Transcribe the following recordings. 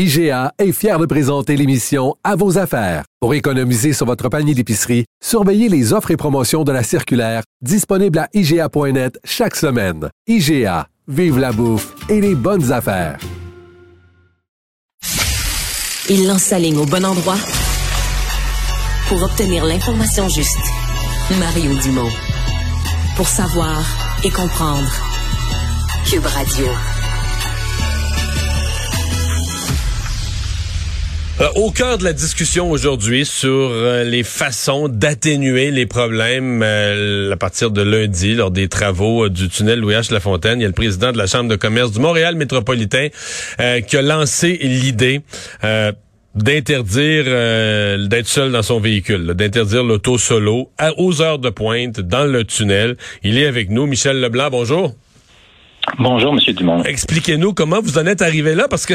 IGA est fier de présenter l'émission À vos affaires. Pour économiser sur votre panier d'épicerie, surveillez les offres et promotions de la circulaire disponible à IGA.net chaque semaine. IGA, vive la bouffe et les bonnes affaires. Il lance sa ligne au bon endroit pour obtenir l'information juste. Mario Dumont. Pour savoir et comprendre. Cube Radio. Euh, au cœur de la discussion aujourd'hui sur euh, les façons d'atténuer les problèmes euh, à partir de lundi lors des travaux du tunnel Louis H. Lafontaine, il y a le président de la Chambre de commerce du Montréal métropolitain qui a lancé l'idée d'interdire d'être seul dans son véhicule, d'interdire l'auto solo aux heures de pointe dans le tunnel. Il est avec nous, Michel Leblanc, bonjour. Bonjour, Monsieur Dumont. Expliquez-nous comment vous en êtes arrivé là, parce que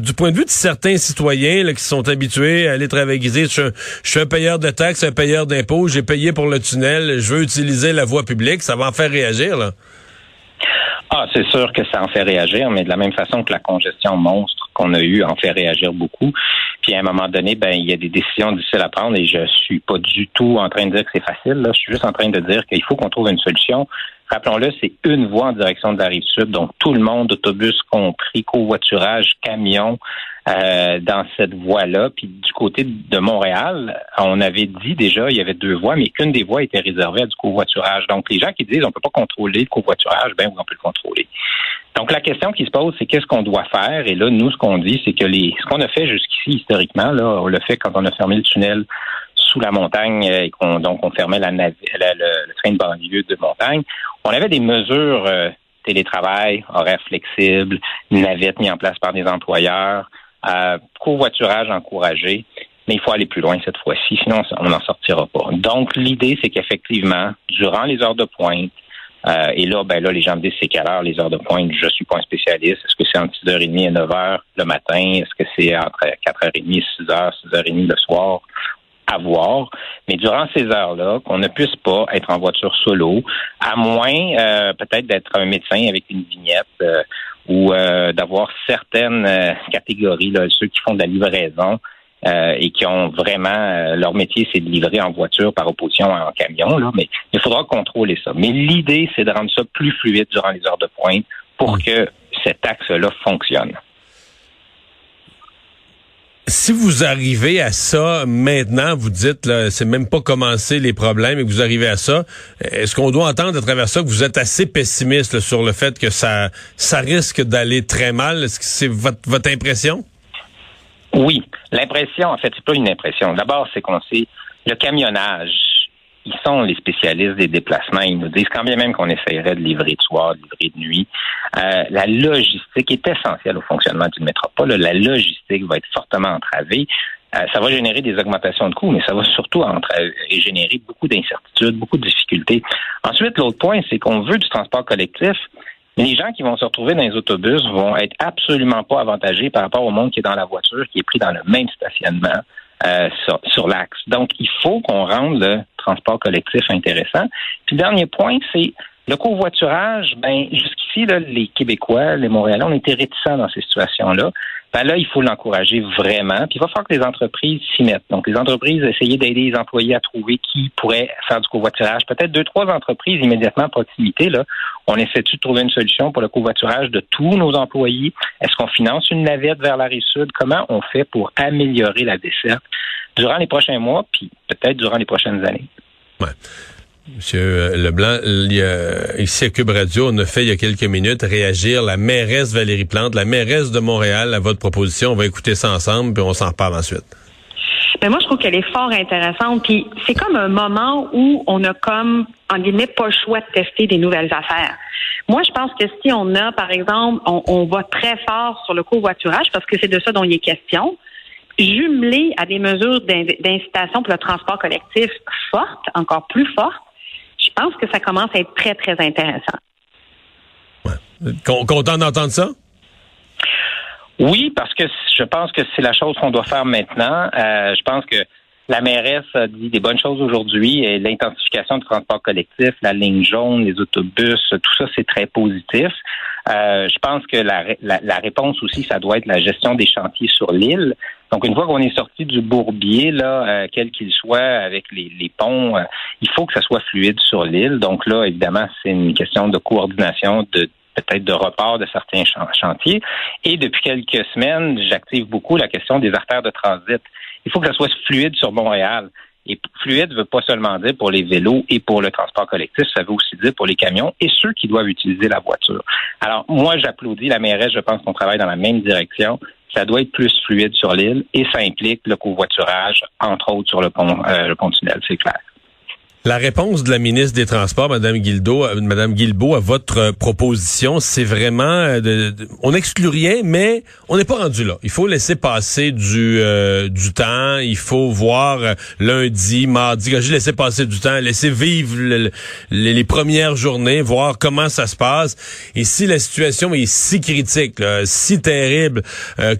du point de vue de certains citoyens qui sont habitués à aller travailler, je, je, suis un payeur de taxes, un payeur d'impôts, j'ai payé pour le tunnel, je veux utiliser la voie publique, ça va en faire réagir, là. Ah, c'est sûr que ça en fait réagir, mais de la même façon que la congestion monstre qu'on a eue en fait réagir beaucoup. Puis à un moment donné, ben il y a des décisions difficiles à prendre et je suis pas du tout en train de dire que c'est facile. Là. Je suis juste en train de dire qu'il faut qu'on trouve une solution. Rappelons-le, c'est une voie en direction de la rive sud, donc tout le monde, autobus compris, covoiturage, camion, euh, dans cette voie-là. Puis du côté de Montréal, on avait dit déjà il y avait deux voies, mais qu'une des voies était réservée à du covoiturage. Donc les gens qui disent on peut pas contrôler le covoiturage, ben on peut le contrôler. Donc la question qui se pose, c'est qu'est-ce qu'on doit faire? Et là, nous, ce qu'on dit, c'est que les, ce qu'on a fait jusqu'ici historiquement, là, on l'a fait quand on a fermé le tunnel sous la montagne et qu'on donc on fermait la, le, train de banlieue de montagne. On avait des mesures euh, télétravail, horaire flexible, navette mis en place par des employeurs, euh, covoiturage encouragé. Mais il faut aller plus loin cette fois-ci, sinon on n'en sortira pas. Donc l'idée, c'est qu'effectivement, durant les heures de pointe, euh, et là, ben là, les gens me disent c'est quelle heure les heures de pointe? Je suis pas un spécialiste. Est-ce que c'est entre 6h30 et 9h le matin? Est-ce que c'est entre 4h30 et 6h, 6h30 le soir? À voir. Mais durant ces heures-là, qu'on ne puisse pas être en voiture solo, à moins euh, peut-être d'être un médecin avec une vignette euh, ou d'avoir certaines catégories, là, ceux qui font de la livraison, euh, et qui ont vraiment euh, leur métier, c'est de livrer en voiture par opposition en camion. Là, mais il faudra contrôler ça. Mais l'idée, c'est de rendre ça plus fluide durant les heures de pointe pour que cet axe-là fonctionne. Si vous arrivez à ça maintenant, vous dites là, c'est même pas commencé les problèmes et que vous arrivez à ça, est-ce qu'on doit entendre à travers ça que vous êtes assez pessimiste sur le fait que ça ça risque d'aller très mal? Est-ce que c'est votre, votre impression? Oui, l'impression, en fait, c'est pas une impression. D'abord, c'est qu'on sait le camionnage. Ils sont les spécialistes des déplacements. Ils nous disent quand bien même qu'on essayerait de livrer de soir, de livrer de nuit. Euh, la logistique est essentielle au fonctionnement d'une métropole. La logistique va être fortement entravée. Euh, ça va générer des augmentations de coûts, mais ça va surtout générer beaucoup d'incertitudes, beaucoup de difficultés. Ensuite, l'autre point, c'est qu'on veut du transport collectif, les gens qui vont se retrouver dans les autobus vont être absolument pas avantagés par rapport au monde qui est dans la voiture, qui est pris dans le même stationnement euh, sur, l'axe. Donc, il faut qu'on rende le transport collectif intéressant. Puis, dernier point, c'est le covoiturage. Ben, jusqu'ici, les Québécois, les Montréalais, on était réticents dans ces situations-là. Ben là, il faut l'encourager vraiment. Puis il va falloir que les entreprises s'y mettent. Donc, les entreprises essayer d'aider les employés à trouver qui pourrait faire du covoiturage. Peut-être deux, trois entreprises immédiatement à proximité. On essaie-tu de trouver une solution pour le covoiturage de tous nos employés? Est-ce qu'on finance une navette vers la sud? Comment on fait pour améliorer la desserte durant les prochains mois, puis peut-être durant les prochaines années? Ouais. Monsieur euh, Leblanc, ici à Cube Radio, on a fait il y a quelques minutes réagir la mairesse Valérie Plante, la mairesse de Montréal, à votre proposition. On va écouter ça ensemble, puis on s'en reparle ensuite. Mais ben, moi, je trouve qu'elle est fort intéressante. Puis c'est comme un moment où on a comme, en guillemets, pas le choix de tester des nouvelles affaires. Moi, je pense que si on a, par exemple, on, on va très fort sur le covoiturage, parce que c'est de ça dont il est question, jumelé à des mesures d'incitation pour le transport collectif fortes, encore plus fortes, je pense que ça commence à être très, très intéressant. Ouais. Content d'entendre ça? Oui, parce que je pense que c'est la chose qu'on doit faire maintenant. Euh, je pense que la mairesse a dit des bonnes choses aujourd'hui. et L'intensification du transport collectif, la ligne jaune, les autobus, tout ça, c'est très positif. Euh, je pense que la, la, réponse aussi, ça doit être la gestion des chantiers sur l'île. Donc, une fois qu'on est sorti du bourbier, là, euh, quel qu'il soit, avec les, les ponts, euh, il faut que ça soit fluide sur l'île. Donc là, évidemment, c'est une question de coordination, de peut-être de report de certains chantiers. Et depuis quelques semaines, j'active beaucoup la question des artères de transit. Il faut que ça soit fluide sur Montréal. Et fluide ne veut pas seulement dire pour les vélos et pour le transport collectif, ça veut aussi dire pour les camions et ceux qui doivent utiliser la voiture. Alors, moi, j'applaudis la mairesse, je pense qu'on travaille dans la même direction. Ça doit être plus fluide sur l'île et ça implique le covoiturage, entre autres sur le pont, euh, le pont tunnel, c'est clair. La réponse de la ministre des Transports, Madame Guildo, euh, Madame Guilbeault, à votre euh, proposition, c'est vraiment, euh, de, on n'exclut rien, mais on n'est pas rendu là. Il faut laisser passer du du temps. Il faut voir lundi, mardi. Quand j'ai laissé passer du temps, laisser vivre les, premières journées, voir comment ça se passe. Et si la situation est si critique, si terrible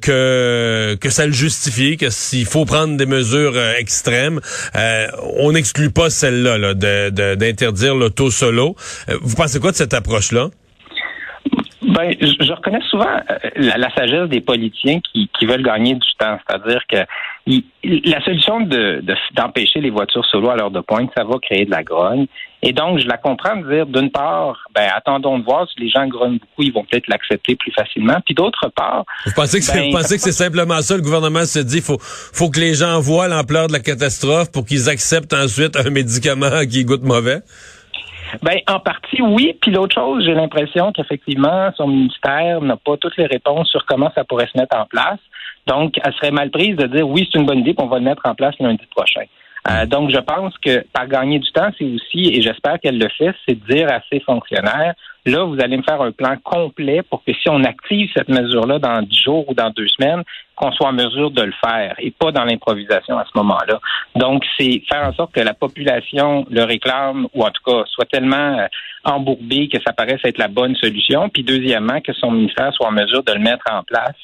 que que ça le justifie, que s'il faut prendre des mesures extrêmes, on n'exclut pas celle-là d'interdire l'auto solo. Euh, vous pensez quoi de cette approche-là? Ben, je, reconnais souvent euh, la, sagesse des politiciens qui, veulent gagner du temps. C'est-à-dire que la solution d'empêcher les voitures solo à l'heure de pointe, ça va créer de la grogne. Et donc, je la comprends de dire, d'une part, ben, attendons de voir si les gens grognent beaucoup, ils vont peut-être l'accepter plus facilement. Puis d'autre part... Vous pensez que c'est ben, c'est simplement ça, le gouvernement se dit, faut, faut que les gens voient l'ampleur de la catastrophe pour qu'ils acceptent ensuite un médicament qui goûte mauvais? Ben, en partie, oui. Puis l'autre chose, j'ai l'impression qu'effectivement, son ministère n'a pas toutes les réponses sur comment ça pourrait se mettre en place. Donc, elle serait mal prise de dire oui, c'est une bonne idée, qu'on va le mettre en place lundi prochain. Euh, donc, je pense que par gagner du temps, c'est aussi, et j'espère qu'elle le fait, c'est de dire à ses fonctionnaires, là, vous allez me faire un plan complet pour que si on active cette mesure-là dans dix jours ou dans deux semaines, qu'on soit en mesure de le faire et pas dans l'improvisation à ce moment-là. Donc, c'est faire en sorte que la population le réclame ou en tout cas soit tellement euh, embourbée que ça paraisse être la bonne solution. Puis deuxièmement, que son ministère soit en mesure de le mettre en place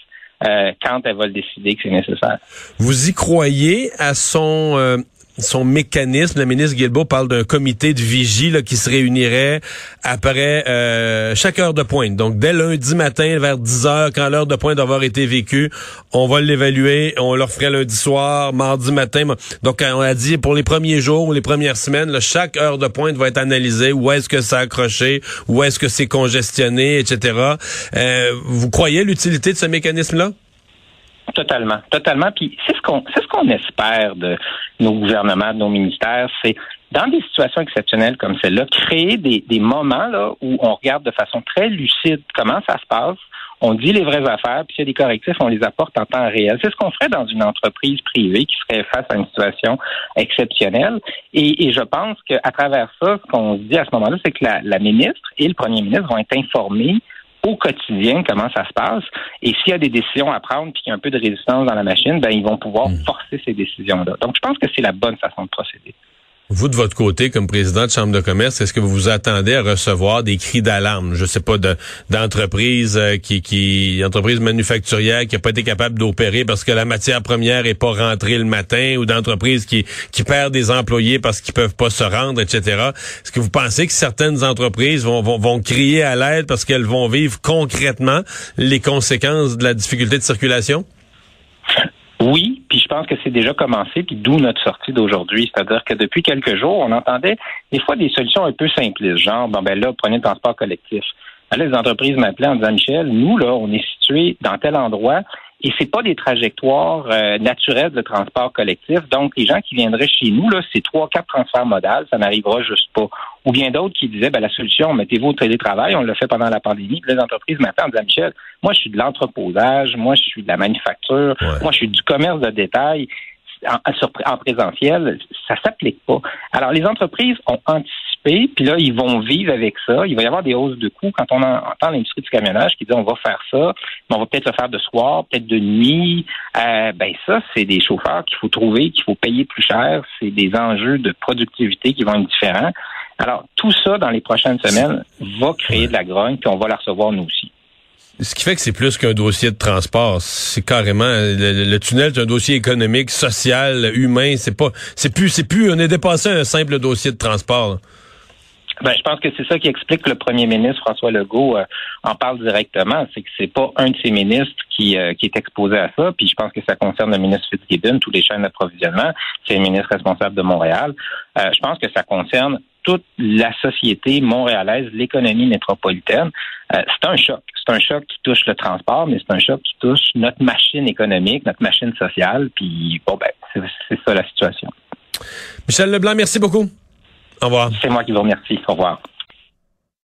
euh, quand elle va le décider que c'est nécessaire. Vous y croyez à son euh, son mécanisme. Le ministre Guilbeault parle d'un comité de vigie qui se réunirait après euh, chaque heure de pointe. Donc, dès lundi matin, vers 10 heures, quand l'heure de pointe doit avoir été vécue, on va l'évaluer. On leur ferait lundi soir, mardi matin. Donc, on a dit pour les premiers jours ou les premières semaines, chaque heure de pointe va être analysée. Où est-ce que ça a accroché? Où est-ce que c'est congestionné, etc. Euh, vous croyez l'utilité de ce mécanisme-là? Totalement, totalement. Puis c'est ce qu'on c'est ce qu'on espère de nos gouvernements, de nos ministères, c'est dans des situations exceptionnelles comme celle-là, créer des, des moments là où on regarde de façon très lucide comment ça se passe, on dit les vraies affaires, puis s'il y a des correctifs, on les apporte en temps réel. C'est ce qu'on ferait dans une entreprise privée qui serait face à une situation exceptionnelle. Et, et je pense qu'à travers ça, ce qu'on se dit à ce moment-là, c'est que la, la ministre et le premier ministre vont être informés au quotidien comment ça se passe. Et s'il y a des décisions à prendre puis qu'il y a un peu de résistance dans la machine, ben ils vont pouvoir hmm. forcer ces décisions-là. Donc, je pense que c'est la bonne façon de procéder. Vous, de votre côté, comme président de Chambre de commerce, est-ce que vous vous attendez à recevoir des cris d'alarme, je sais pas, de d'entreprises euh, qui, qui entreprises manufacturières qui n'ont pas été capables d'opérer parce que la matière première est pas rentrée le matin, ou d'entreprises qui, qui perdent des employés parce qu'ils peuvent pas se rendre, etc. Est-ce que vous pensez que certaines entreprises vont, vont, vont crier à l'aide parce qu'elles vont vivre concrètement les conséquences de la difficulté de circulation? Oui, pense que c'est déjà commencé, puis d'où notre sortie d'aujourd'hui. C'est-à-dire que depuis quelques jours, on entendait des fois des solutions un peu simplistes, genre, bon ben là, prenez le transport collectif. Là, les entreprises m'appelaient en disant, Michel, nous, là, on est situé dans tel endroit, et c'est pas des trajectoires euh, naturelles de transport collectif. Donc, les gens qui viendraient chez nous, là, c'est trois, quatre transferts modales, ça n'arrivera juste pas. Ou bien d'autres qui disaient, ben, la solution, mettez-vous au télétravail, on l'a fait pendant la pandémie. Puis les entreprises en disant, Michel, moi, je suis de l'entreposage, moi, je suis de la manufacture, moi, je suis du commerce de détail. En, en présentiel, ça s'applique pas. Alors, les entreprises ont anticipé puis là, ils vont vivre avec ça. Il va y avoir des hausses de coûts. Quand on entend l'industrie du camionnage qui dit on va faire ça, mais on va peut-être le faire de soir, peut-être de nuit, euh, ben ça, c'est des chauffeurs qu'il faut trouver, qu'il faut payer plus cher. C'est des enjeux de productivité qui vont être différents. Alors, tout ça, dans les prochaines semaines, va créer de la grogne, puis on va la recevoir nous aussi. Ce qui fait que c'est plus qu'un dossier de transport, c'est carrément le, tunnel, c'est un dossier économique, social, humain. C'est pas, c'est plus, c'est plus, on est dépassé un simple dossier de transport. Ben, je pense que c'est ça qui explique que le premier ministre François Legault euh, en parle directement. C'est que c'est pas un de ses ministres qui, euh, qui est exposé à ça. Puis je pense que ça concerne le ministre Fitzgibbon, tous les chaînes d'approvisionnement. C'est le ministre responsable de Montréal. Euh, je pense que ça concerne toute la société montréalaise, l'économie métropolitaine. c'est un choc. C'est un choc qui touche le transport, mais c'est un choc qui touche notre machine économique, notre machine sociale. Puis bon, ben, c'est ça la situation. Michel Leblanc, merci beaucoup. Au revoir. C'est moi qui vous remercie. Au revoir.